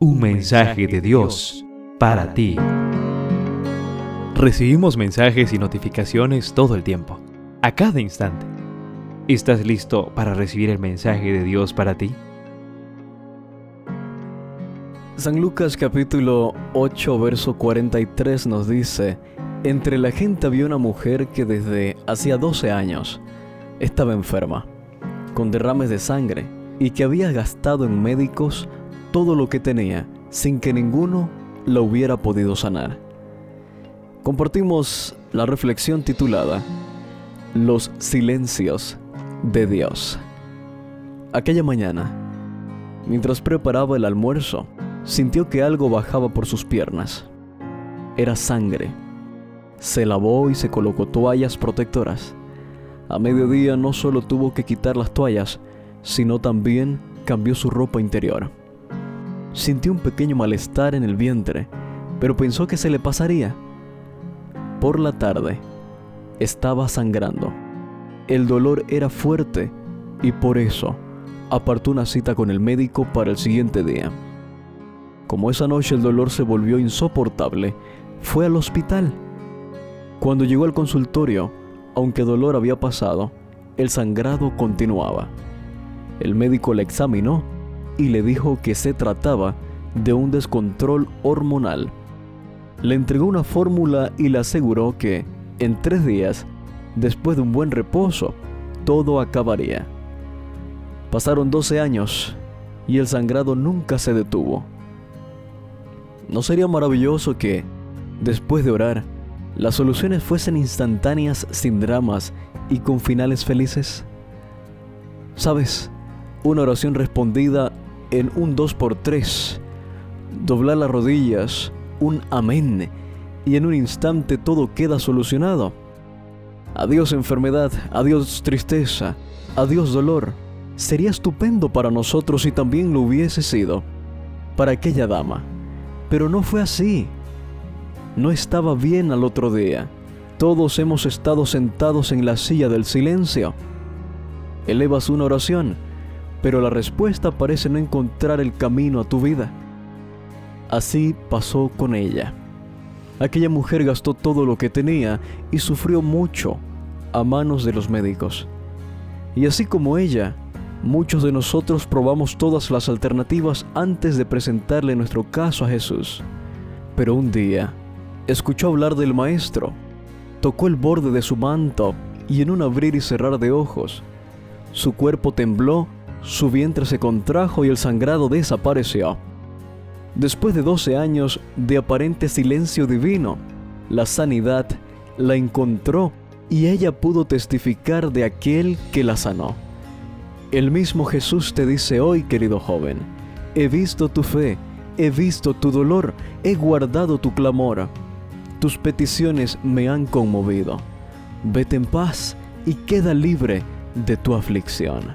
Un mensaje de Dios para ti. Recibimos mensajes y notificaciones todo el tiempo, a cada instante. ¿Estás listo para recibir el mensaje de Dios para ti? San Lucas capítulo 8 verso 43 nos dice, entre la gente había una mujer que desde hacía 12 años estaba enferma, con derrames de sangre, y que había gastado en médicos todo lo que tenía sin que ninguno lo hubiera podido sanar. Compartimos la reflexión titulada Los silencios de Dios. Aquella mañana, mientras preparaba el almuerzo, sintió que algo bajaba por sus piernas. Era sangre. Se lavó y se colocó toallas protectoras. A mediodía no solo tuvo que quitar las toallas, sino también cambió su ropa interior. Sintió un pequeño malestar en el vientre, pero pensó que se le pasaría. Por la tarde, estaba sangrando. El dolor era fuerte y por eso apartó una cita con el médico para el siguiente día. Como esa noche el dolor se volvió insoportable, fue al hospital. Cuando llegó al consultorio, aunque dolor había pasado, el sangrado continuaba. El médico la examinó y le dijo que se trataba de un descontrol hormonal. Le entregó una fórmula y le aseguró que, en tres días, después de un buen reposo, todo acabaría. Pasaron 12 años y el sangrado nunca se detuvo. ¿No sería maravilloso que, después de orar, las soluciones fuesen instantáneas sin dramas y con finales felices? ¿Sabes? Una oración respondida en un 2x3, doblar las rodillas, un amén, y en un instante todo queda solucionado. Adiós enfermedad, adiós tristeza, adiós dolor. Sería estupendo para nosotros si también lo hubiese sido para aquella dama. Pero no fue así. No estaba bien al otro día. Todos hemos estado sentados en la silla del silencio. Elevas una oración pero la respuesta parece no encontrar el camino a tu vida. Así pasó con ella. Aquella mujer gastó todo lo que tenía y sufrió mucho a manos de los médicos. Y así como ella, muchos de nosotros probamos todas las alternativas antes de presentarle nuestro caso a Jesús. Pero un día, escuchó hablar del Maestro, tocó el borde de su manto y en un abrir y cerrar de ojos, su cuerpo tembló su vientre se contrajo y el sangrado desapareció. Después de 12 años de aparente silencio divino, la sanidad la encontró y ella pudo testificar de aquel que la sanó. El mismo Jesús te dice hoy, querido joven, he visto tu fe, he visto tu dolor, he guardado tu clamor. Tus peticiones me han conmovido. Vete en paz y queda libre de tu aflicción.